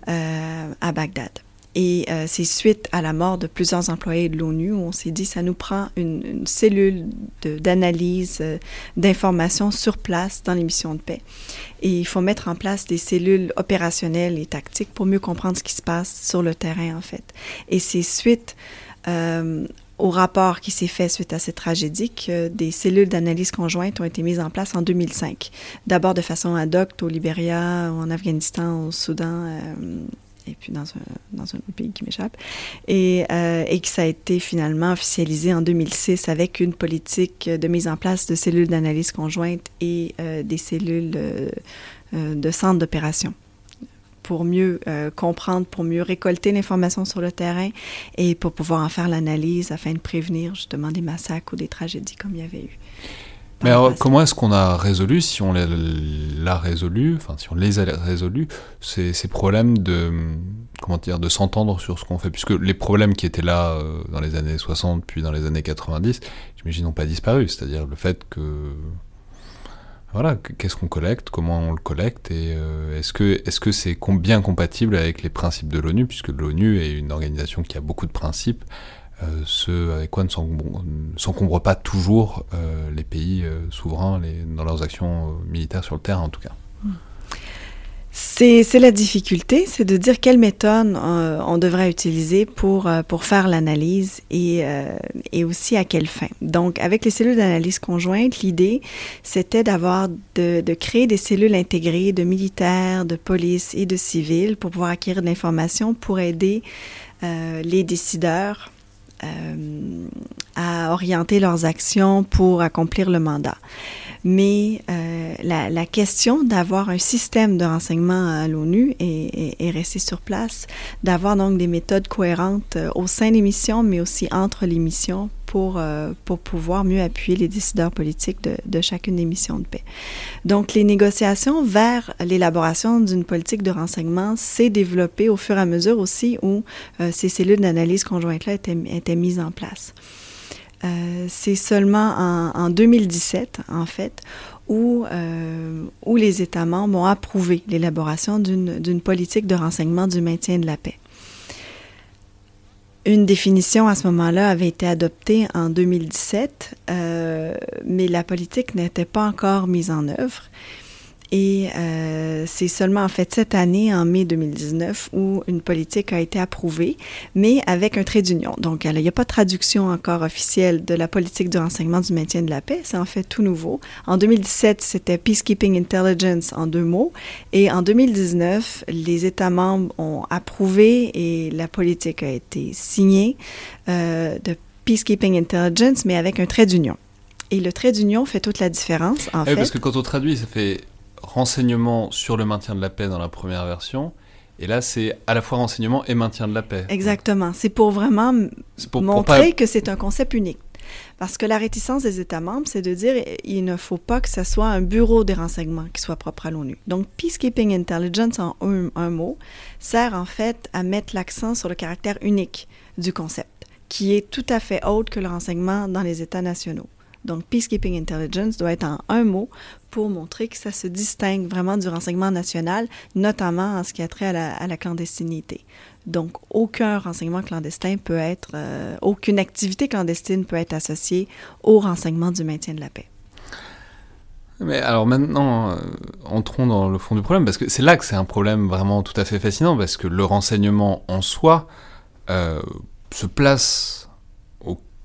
euh, à Bagdad. Et euh, c'est suite à la mort de plusieurs employés de l'ONU où on s'est dit ça nous prend une, cellule d'analyse euh, d'informations sur place dans les missions de paix. Et il faut mettre en place des cellules opérationnelles et tactiques pour mieux comprendre ce qui se passe sur le terrain en fait. Et c'est suite euh, au rapport qui s'est fait suite à cette tragédie que des cellules d'analyse conjointe ont été mises en place en 2005. D'abord de façon ad hoc au Libéria, en Afghanistan, au Soudan. Et puis dans un, pays qui m'échappe, et, euh, et que ça a été finalement officialisé en 2006 avec une politique de mise en place de cellules d'analyse conjointe et euh, des cellules euh, de centres d'opération pour mieux comprendre, pour mieux récolter l'information sur le terrain et pour pouvoir en faire l'analyse afin de prévenir justement des massacres ou des tragédies comme il y avait eu. Mais alors, comment est-ce qu'on a résolu, si on l'a résolu, enfin si on les a résolus, ces, ces problèmes de comment dire, de s'entendre sur ce qu'on fait, puisque les problèmes qui étaient là euh, dans les années 60 puis dans les années 90, j'imagine n'ont pas disparu, c'est-à-dire le fait que voilà, qu'est-ce qu'on collecte, comment on le collecte, et euh, est-ce que est-ce que c'est bien compatible avec les principes de l'ONU, puisque l'ONU est une organisation qui a beaucoup de principes, euh, ce avec quoi ne s'encombrent pas toujours euh, les pays euh, souverains dans leurs actions euh, militaires sur le terrain en tout cas. C'est la difficulté, c'est de dire quelle méthode euh, on devrait utiliser pour, euh, pour faire l'analyse et, euh, et aussi à quelle fin. Donc, avec les cellules d'analyse conjointe, l'idée, c'était d'avoir, de, de créer des cellules intégrées de militaires, de police et de civils pour pouvoir acquérir de l'information pour aider euh, les décideurs euh, à orienter leurs actions pour accomplir le mandat. Mais euh, la, question d'avoir un système de renseignement à l'ONU est, est, est, restée sur place, d'avoir donc des méthodes cohérentes euh, au sein des missions, mais aussi entre les missions pour, euh, pour pouvoir mieux appuyer les décideurs politiques de, chacune des missions de paix. Donc, les négociations vers l'élaboration d'une politique de renseignement s'est développée au fur et à mesure aussi où euh, ces cellules d'analyse conjointe-là étaient, étaient mises en place. Euh, c'est seulement en, en, 2017, en fait, où, où les États membres ont approuvé l'élaboration d'une politique de renseignement du maintien de la paix. Une définition à ce moment-là avait été adoptée en 2017, euh, mais la politique n'était pas encore mise en œuvre. Et euh, c'est seulement en fait cette année, en mai 2019, où une politique a été approuvée, mais avec un trait d'union. Donc, il n'y a pas de traduction encore officielle de la politique du renseignement du maintien de la paix. C'est en fait tout nouveau. En 2017, c'était Peacekeeping Intelligence en deux mots. Et en 2019, les États membres ont approuvé et la politique a été signée euh, de Peacekeeping Intelligence, mais avec un trait d'union. Et le trait d'union fait toute la différence, en oui, fait. Parce que quand on traduit, ça fait renseignement sur le maintien de la paix dans la première version. Et là, c'est à la fois renseignement et maintien de la paix. Exactement. C'est pour vraiment pour, montrer pour pas... que c'est un concept unique. Parce que la réticence des États membres, c'est de dire il ne faut pas que ce soit un bureau des renseignements qui soit propre à l'ONU. Donc, Peacekeeping Intelligence, en un, un, mot, sert en fait à mettre l'accent sur le caractère unique du concept, qui est tout à fait autre que le renseignement dans les États nationaux. Donc, Peacekeeping Intelligence doit être en un mot pour montrer que ça se distingue vraiment du renseignement national, notamment en ce qui a trait à la, clandestinité. Donc, aucun renseignement clandestin peut être, euh, aucune activité clandestine peut être associée au renseignement du maintien de la paix. Mais alors maintenant, euh, entrons dans le fond du problème, parce que c'est là que c'est un problème vraiment tout à fait fascinant, parce que le renseignement en soi euh, se place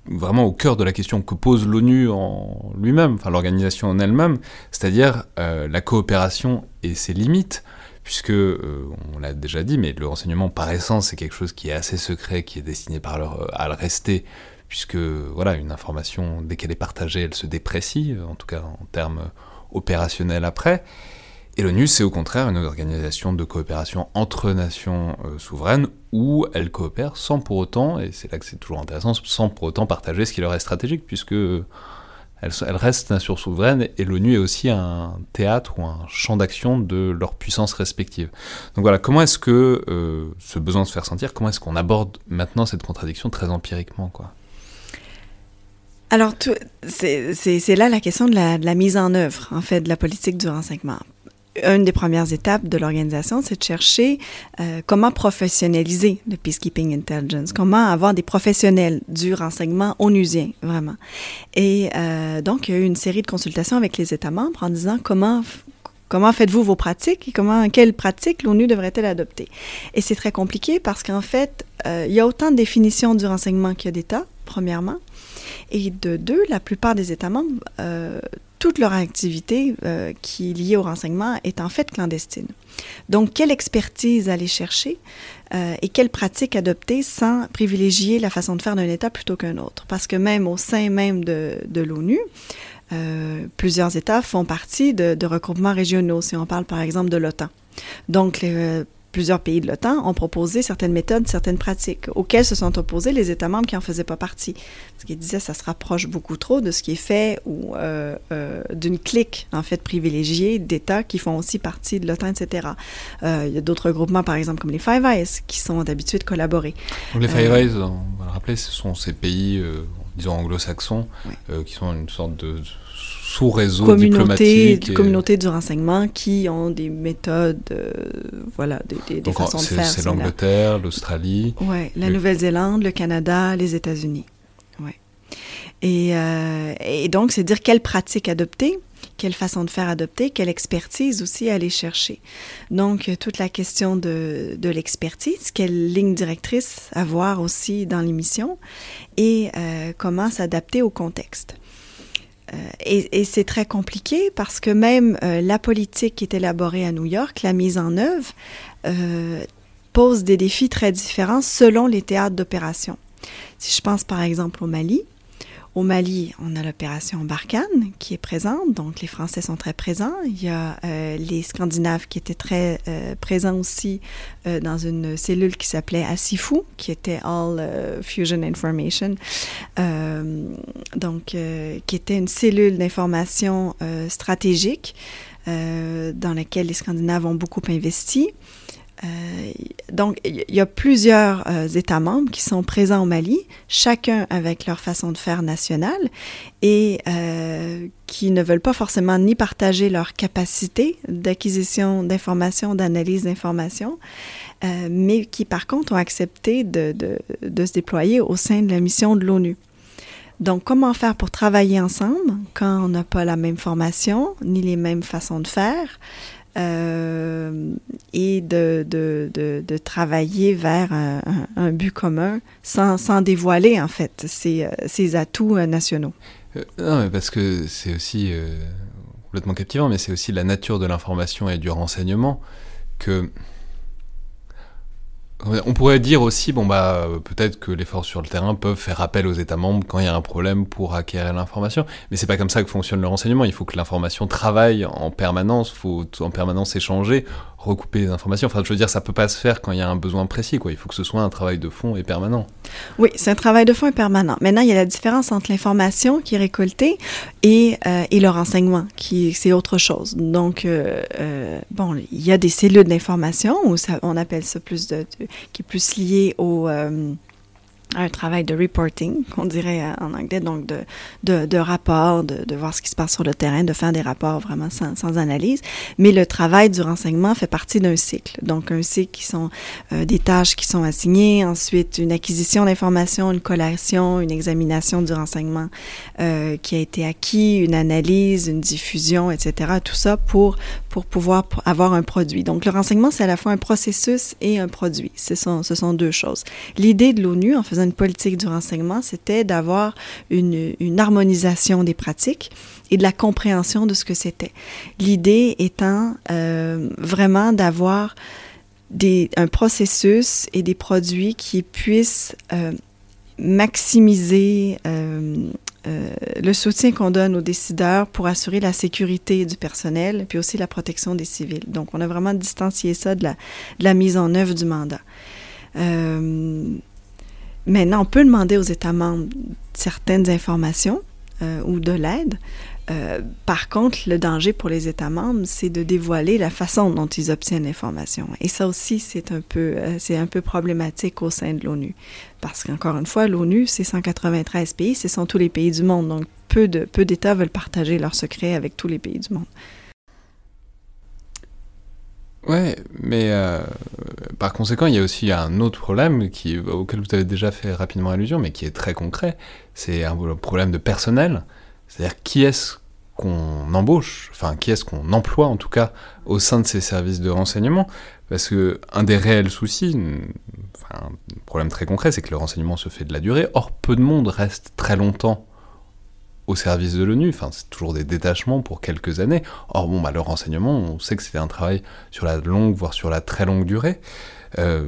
vraiment au cœur de la question que pose l'ONU en lui-même, enfin l'organisation en elle-même, c'est-à-dire euh, la coopération et ses limites, puisque, euh, on l'a déjà dit, mais le renseignement par essence c'est quelque chose qui est assez secret, qui est destiné par leur, à le rester, puisque voilà, une information, dès qu'elle est partagée, elle se déprécie, en tout cas en termes opérationnels après. Et l'ONU, c'est au contraire une organisation de coopération entre nations euh, souveraines où elles coopèrent sans pour autant, et c'est là que c'est toujours intéressant, sans pour autant partager ce qui leur est stratégique, puisque elles, restent nations souveraines et l'ONU est aussi un théâtre ou un champ d'action de leurs puissances respectives. Donc voilà, comment est-ce que euh, ce besoin de se faire sentir, comment est-ce qu'on aborde maintenant cette contradiction très empiriquement quoi? Alors, c'est là la question de la, de la, mise en œuvre, en fait, de la politique du renseignement une des premières étapes de l'organisation, c'est de chercher euh, comment professionnaliser le peacekeeping intelligence, comment avoir des professionnels du renseignement onusien, vraiment. Et euh, donc, il y a eu une série de consultations avec les États membres en disant comment Comment faites-vous vos pratiques et comment, quelles pratiques l'ONU devrait-elle adopter? Et c'est très compliqué parce qu'en fait, euh, il y a autant de définitions du renseignement qu'il y a d'États, premièrement. Et de deux, la plupart des États membres toute leur activité euh, qui est liée au renseignement est en fait clandestine. Donc, quelle expertise aller chercher euh, et quelle pratique adopter sans privilégier la façon de faire d'un État plutôt qu'un autre? Parce que même au sein même de, l'ONU, euh, plusieurs États font partie de, de, regroupements régionaux, si on parle par exemple de l'OTAN. Donc, les, plusieurs pays de l'OTAN ont proposé certaines méthodes, certaines pratiques, auxquelles se sont opposés les États membres qui n'en faisaient pas partie. Ce qui disait ça se rapproche beaucoup trop de ce qui est fait ou euh, euh, d'une clique, en fait, privilégiée d'États qui font aussi partie de l'OTAN, etc. Euh, il y a d'autres groupements, par exemple, comme les Five Eyes, qui sont habitués de collaborer. Donc les Five Eyes, on va le rappeler, ce sont ces pays, disons, anglo-saxons, oui. qui sont une sorte de sous-réseau diplomatique. Communauté du renseignement qui ont des méthodes, euh, voilà, des, des, des façons de faire. C'est l'Angleterre, l'Australie. Oui, la Nouvelle-Zélande, le Canada, les États-Unis. Ouais. Et, euh, et donc, c'est dire quelle pratique adopter, quelle façon de faire adopter, quelle expertise aussi aller chercher. Donc, toute la question de, de l'expertise, quelle ligne directrice avoir aussi dans l'émission et euh, comment s'adapter au contexte. Euh, et, c'est très compliqué parce que même euh, la politique qui est élaborée à New York, la mise en œuvre, euh, pose des défis très différents selon les théâtres d'opération. Si je pense par exemple au Mali, Au Mali, on a l'opération Barkhane qui est présente, donc les Français sont très présents. Il y a euh, les Scandinaves qui étaient très euh, présents aussi euh, dans une cellule qui s'appelait ASIFU, qui était All Fusion Information, donc qui était une cellule d'information stratégique dans laquelle les Scandinaves ont beaucoup investi. Euh, donc, il y a plusieurs euh, États membres qui sont présents au Mali, chacun avec leur façon de faire nationale et euh, qui ne veulent pas forcément ni partager leur capacité d'acquisition d'informations, d'analyse d'informations, mais qui par contre ont accepté de, de, se déployer au sein de la mission de l'ONU. Donc, comment faire pour travailler ensemble quand on n'a pas la même formation ni les mêmes façons de faire? Euh, et de, de, de, travailler vers un, but commun sans, sans, dévoiler, en fait, ses, ses atouts euh, nationaux. Euh, non, mais parce que c'est aussi complètement captivant, mais c'est aussi la nature de l'information et du renseignement que on pourrait dire aussi, bon bah peut-être que les forces sur le terrain peuvent faire appel aux États membres quand il y a un problème pour acquérir l'information, mais c'est pas comme ça que fonctionne le renseignement. Il faut que l'information travaille en permanence, faut en permanence échanger, recouper les informations. Enfin, je veux dire, ça peut pas se faire quand il y a un besoin précis. Il faut que ce soit un travail de fond et permanent. Oui, c'est un travail de fond et permanent. Maintenant, il y a la différence entre l'information qui est récoltée et, euh, et le renseignement, qui c'est autre chose. Donc, euh, euh, bon, il y a des cellules d'information, on appelle ça plus de, qui est plus lié au un travail de reporting, qu'on dirait euh, en anglais, donc de, de, rapport, de, de, voir ce qui se passe sur le terrain, de faire des rapports vraiment sans, sans analyse. Mais le travail du renseignement fait partie d'un cycle. Donc, un cycle qui sont euh, des tâches qui sont assignées, ensuite une acquisition d'informations, une collation, une examination du renseignement euh, qui a été acquis, une analyse, une diffusion, etc. Tout ça pour, pour pouvoir avoir un produit. Donc, le renseignement, c'est à la fois un processus et un produit. Ce sont, ce sont deux choses. L'idée de l'ONU, en faisant une politique du renseignement, c'était d'avoir une, harmonisation des pratiques et de la compréhension de ce que c'était. L'idée étant euh, vraiment d'avoir un processus et des produits qui puissent euh, maximiser euh, le soutien qu'on donne aux décideurs pour assurer la sécurité du personnel, puis aussi la protection des civils. Donc, on a vraiment distancié ça de la mise en œuvre du mandat. Maintenant, on peut demander aux États membres certaines informations euh, ou de l'aide. Euh, par contre, le danger pour les États membres, c'est de dévoiler la façon dont ils obtiennent l'information. Et ça aussi, c'est un peu, euh, problématique au sein de l'ONU, parce qu'encore une fois, l'ONU, c'est 193 pays, ce sont tous les pays du monde, donc peu peu d'États veulent partager leurs secrets avec tous les pays du monde. Ouais, mais euh, par conséquent, il y a aussi un autre problème auquel vous avez déjà fait rapidement allusion, mais qui est très concret. C'est un problème de personnel. C'est-à-dire qui est-ce qu'on embauche, enfin qui est-ce qu'on emploie en tout cas au sein de ces services de renseignement, parce que un des réels soucis, enfin, un problème très concret, c'est que le renseignement se fait de la durée. Or, peu de monde reste très longtemps au service de l'ONU. Enfin, c'est toujours des détachements pour quelques années. Or, bon, bah, le renseignement, on sait que c'était un travail sur la longue, voire sur la très longue durée. Euh,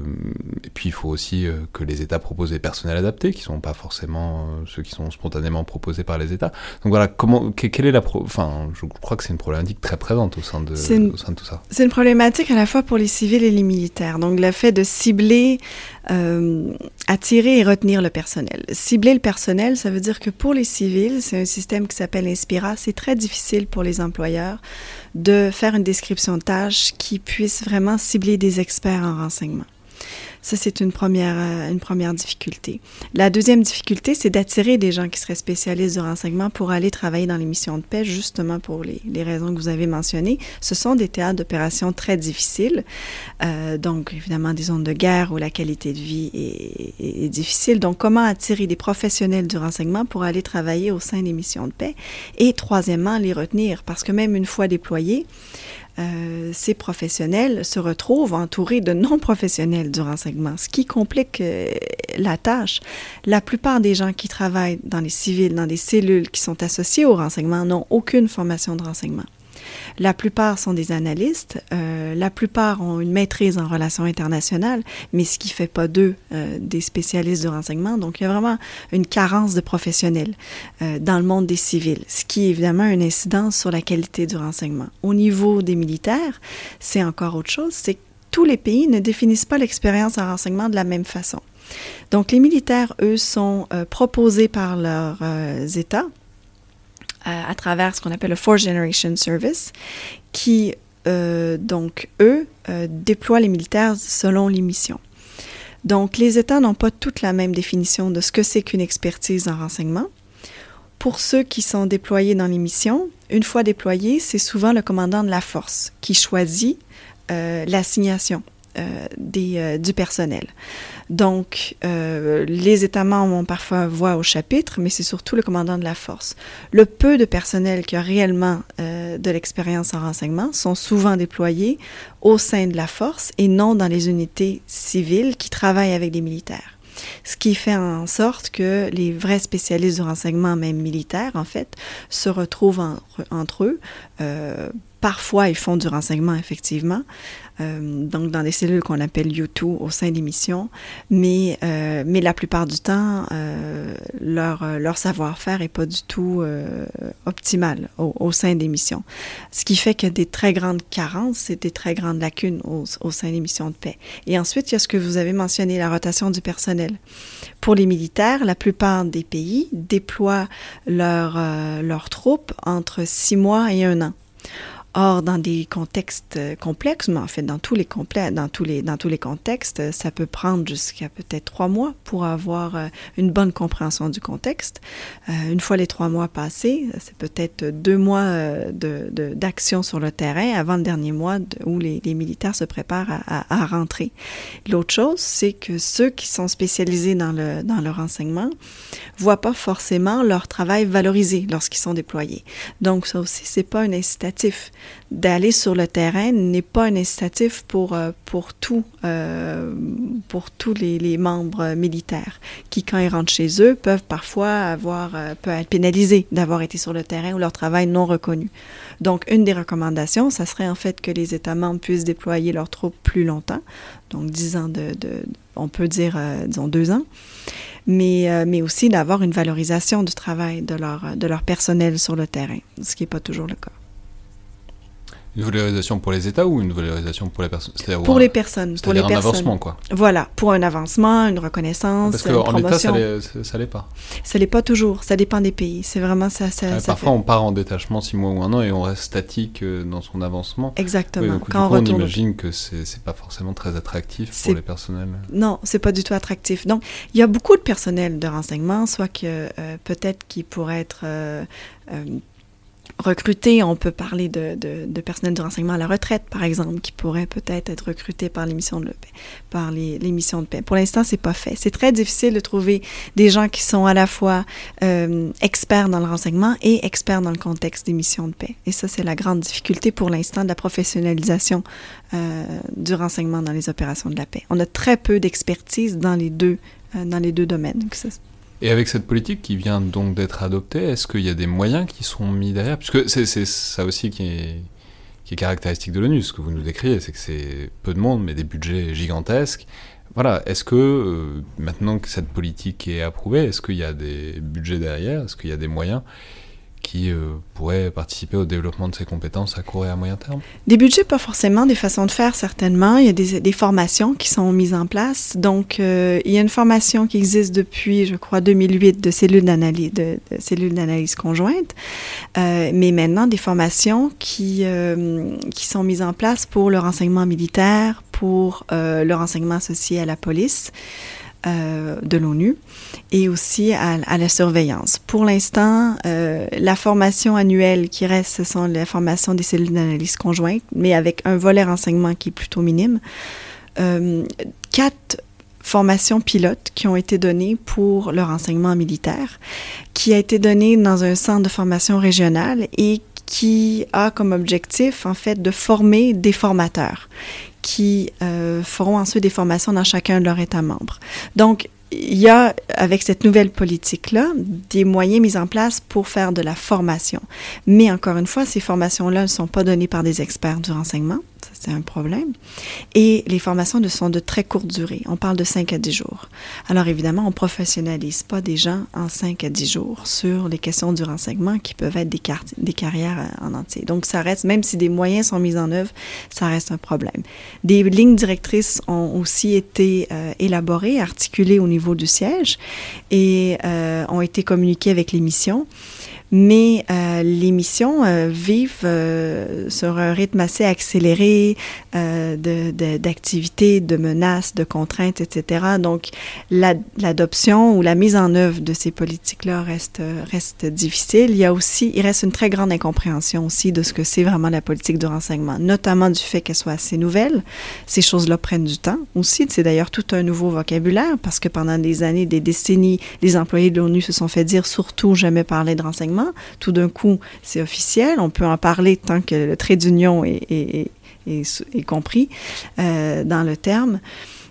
et puis il faut aussi euh, que les États proposent des personnels adaptés, qui sont pas forcément euh, ceux qui sont spontanément proposés par les États. Donc voilà, comment, quelle est la, enfin, je crois que c'est une problématique très présente au sein de, au sein de tout ça. C'est une problématique à la fois pour les civils et les militaires. Donc le fait de cibler, attirer et retenir le personnel. Cibler le personnel, ça veut dire que pour les civils, c'est un système qui s'appelle Inspira. C'est très difficile pour les employeurs de faire une description de tâche qui puisse vraiment cibler des experts en renseignement. Ça, c'est une première, euh, une première difficulté. La deuxième difficulté, c'est d'attirer des gens qui seraient spécialistes du renseignement pour aller travailler dans les missions de paix, justement pour les, les raisons que vous avez mentionnées. Ce sont des théâtres d'opération très difficiles. Euh, donc, évidemment, des zones de guerre où la qualité de vie est, est, difficile. Donc, comment attirer des professionnels du renseignement pour aller travailler au sein des missions de paix? Et troisièmement, les retenir, parce que même une fois déployés, euh, ces professionnels se retrouvent entourés de non-professionnels du renseignement, ce qui complique euh, la tâche. La plupart des gens qui travaillent dans les civils, dans des cellules qui sont associées au renseignement, n'ont aucune formation de renseignement. La plupart sont des analystes, euh, la plupart ont une maîtrise en relations internationales, mais ce qui fait pas d'eux euh, des spécialistes du renseignement. Donc, il y a vraiment une carence de professionnels euh, dans le monde des civils, ce qui évidemment une incidence sur la qualité du renseignement. Au niveau des militaires, c'est encore autre chose, c'est que tous les pays ne définissent pas l'expérience en renseignement de la même façon. Donc, les militaires, eux, sont euh, proposés par leurs euh, États euh, à travers ce qu'on appelle le Fourth Generation Service, qui, donc, eux, déploient les militaires selon les missions. Donc, les États n'ont pas toute la même définition de ce que c'est qu'une expertise en renseignement. Pour ceux qui sont déployés dans les missions, une fois déployés, c'est souvent le commandant de la force qui choisit l'assignation du personnel. Donc, euh, les États membres ont parfois voix au chapitre, mais c'est surtout le commandant de la force. Le peu de personnel qui a réellement euh, de l'expérience en renseignement sont souvent déployés au sein de la force et non dans les unités civiles qui travaillent avec des militaires. Ce qui fait en sorte que les vrais spécialistes du renseignement, même militaires, en fait, se retrouvent entre eux. Euh, parfois, ils font du renseignement, effectivement, donc dans des cellules qu'on appelle U2 au sein des missions, mais, euh, mais la plupart du temps, euh, leur, leur savoir-faire n'est pas du tout optimal au, au, sein des missions. Ce qui fait a des très grandes carences et des très grandes lacunes au, au sein des missions de paix. Et ensuite, il y a ce que vous avez mentionné, la rotation du personnel. Pour les militaires, la plupart des pays déploient leurs leurs troupes entre six mois et un an. Or, dans des contextes euh, complexes, mais en fait, dans tous les, dans tous les, dans tous les contextes, euh, ça peut prendre jusqu'à peut-être trois mois pour avoir euh, une bonne compréhension du contexte. une fois les trois mois passés, c'est peut-être deux mois d'action de, sur le terrain avant le dernier mois où les, militaires se préparent à, à, à rentrer. L'autre chose, c'est que ceux qui sont spécialisés dans le, dans le renseignement voient pas forcément leur travail valorisé lorsqu'ils sont déployés. Donc, ça aussi, c'est pas un incitatif d'aller sur le terrain n'est pas un incitatif pour, euh, pour, tout, euh, pour tous les, membres militaires qui, quand ils rentrent chez eux, peuvent parfois avoir, euh, peuvent être pénalisés d'avoir été sur le terrain ou leur travail non reconnu. Donc, une des recommandations, ça serait en fait que les États membres puissent déployer leurs troupes plus longtemps, donc dix ans de, on peut dire, disons, deux ans mais, mais aussi d'avoir une valorisation du travail de leur, de leur personnel sur le terrain, ce qui n'est pas toujours le cas. Une valorisation pour les États ou une valorisation pour les personnes Pour les personnes. Pour les un personnes. avancement, quoi. Voilà, pour un avancement, une reconnaissance. Parce qu'en État, ça ne l'est pas. Ça l'est pas toujours. Ça dépend des pays. C'est vraiment ça. ça, parfois, fait... on part en détachement six mois ou un an et on reste statique euh, dans son avancement. Exactement. Oui, donc, Quand coup, on, on retourne... imagine que c'est pas forcément très attractif pour les personnels. Non, c'est pas du tout attractif. Donc, il y a beaucoup de personnel de renseignement, soit que euh, peut-être qui pourrait être euh, recruter, on peut parler de, de, de, personnel de renseignement à la retraite, par exemple, qui pourrait peut-être être recruté par les missions de paix, par les, missions de paix. Pour l'instant, c'est pas fait. C'est très difficile de trouver des gens qui sont à la fois euh, experts dans le renseignement et experts dans le contexte des missions de paix. Et ça, c'est la grande difficulté pour l'instant de la professionnalisation euh, du renseignement dans les opérations de la paix. On a très peu d'expertise dans les deux euh, dans les deux domaines. Et avec cette politique qui vient donc d'être adoptée, est-ce qu'il y a des moyens qui sont mis derrière? Puisque c'est ça aussi qui est, caractéristique de l'ONU, ce que vous nous décrivez, c'est que c'est peu de monde, mais des budgets gigantesques. Voilà, est-ce que euh, maintenant que cette politique est approuvée, est-ce qu'il y a des budgets derrière? Est-ce qu'il y a des moyens? Qui euh, pourraient participer au développement de ces compétences à court et à moyen terme? Des budgets, pas forcément, des façons de faire, certainement. Il y a des, formations qui sont mises en place. Donc, euh, il y a une formation qui existe depuis, je crois, 2008 de cellules d'analyse, de, conjointe. Euh, mais maintenant, des formations qui, qui sont mises en place pour le renseignement militaire, pour le renseignement associé à la police. De l'ONU et aussi à, la surveillance. Pour l'instant, euh, la formation annuelle qui reste, ce sont la formation des cellules d'analyse conjointe, mais avec un volet renseignement qui est plutôt minime. Euh, quatre formations pilotes qui ont été données pour le renseignement militaire, qui a été donné dans un centre de formation régional et qui a comme objectif, en fait, de former des formateurs qui euh, feront ensuite des formations dans chacun de leurs États membres. Donc, il y a, avec cette nouvelle politique-là, des moyens mis en place pour faire de la formation. Mais encore une fois, ces formations-là ne sont pas données par des experts du renseignement c'est un problème. Et les formations sont de très courte durée. On parle de 5 à 10 jours. Alors évidemment, on professionnalise pas des gens en 5 à 10 jours sur les questions du renseignement qui peuvent être des, des carrières euh, en entier. Donc ça reste, même si des moyens sont mis en œuvre, ça reste un problème. Des lignes directrices ont aussi été euh, élaborées, articulées au niveau du siège et euh, ont été communiquées avec les missions mais euh, les missions euh, vivent euh, sur un rythme assez accéléré d'activités, de, de, menaces, de contraintes, etc. Donc, l'adoption ou la mise en œuvre de ces politiques-là reste, reste difficile. Il y a aussi, il reste une très grande incompréhension aussi de ce que c'est vraiment la politique de renseignement, notamment du fait qu'elle soit assez nouvelle. Ces choses-là prennent du temps aussi. C'est d'ailleurs tout un nouveau vocabulaire parce que pendant des années, des décennies, les employés de l'ONU se sont fait dire surtout jamais parler de renseignement tout d'un coup, c'est officiel. On peut en parler tant que le trait d'union est, compris euh, dans le terme.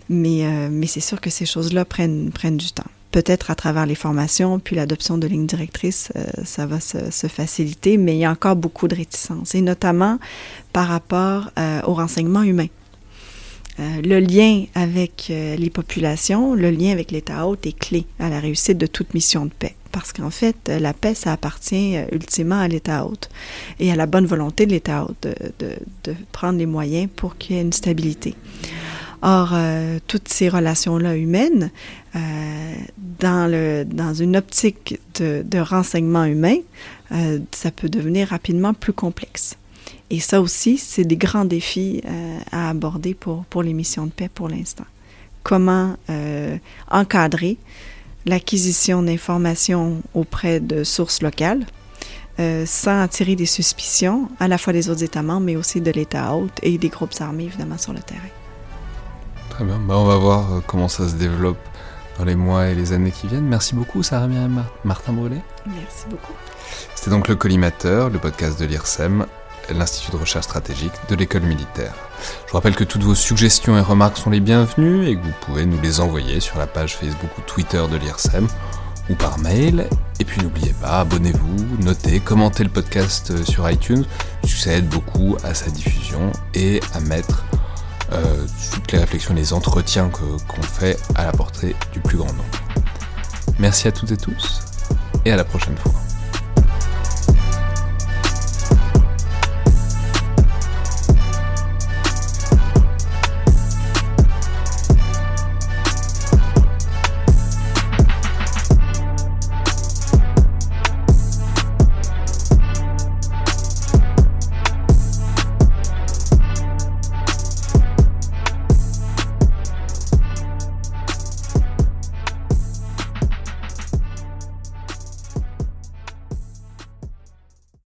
Mais, euh, mais c'est sûr que ces choses-là prennent, du temps. Peut-être à travers les formations, puis l'adoption de lignes directrices, euh, ça va se, faciliter, mais il y a encore beaucoup de réticences, et notamment par rapport au renseignement humain. Le lien avec les populations, le lien avec l'État hôte est clé à la réussite de toute mission de paix parce qu'en fait, la paix, ça appartient euh, ultimement à l'État hôte et à la bonne volonté de l'État hôte de, prendre les moyens pour qu'il y ait une stabilité. Or, euh, toutes ces relations-là humaines, euh, dans, le, dans une optique de, renseignement humain, ça peut devenir rapidement plus complexe. Et ça aussi, c'est des grands défis à aborder pour, pour les missions de paix pour l'instant. Comment encadrer l'acquisition d'informations auprès de sources locales, euh, sans attirer des suspicions à la fois des autres États membres, mais aussi de l'État hôte et des groupes armés, évidemment, sur le terrain. Très bien. Bah, on va voir euh, comment ça se développe dans les mois et les années qui viennent. Merci beaucoup, Sarah Martin Brelet. Merci beaucoup. C'était donc le collimateur, le podcast de l'IRSEM l'Institut de recherche stratégique de l'école militaire. Je vous rappelle que toutes vos suggestions et remarques sont les bienvenues et que vous pouvez nous les envoyer sur la page Facebook ou Twitter de l'IRSEM ou par mail. Et puis n'oubliez pas, abonnez-vous, notez, commentez le podcast sur iTunes, ça aide beaucoup à sa diffusion et à mettre euh, toutes les réflexions et les entretiens qu'on fait à la portée du plus grand nombre. Merci à toutes et tous, et à la prochaine fois.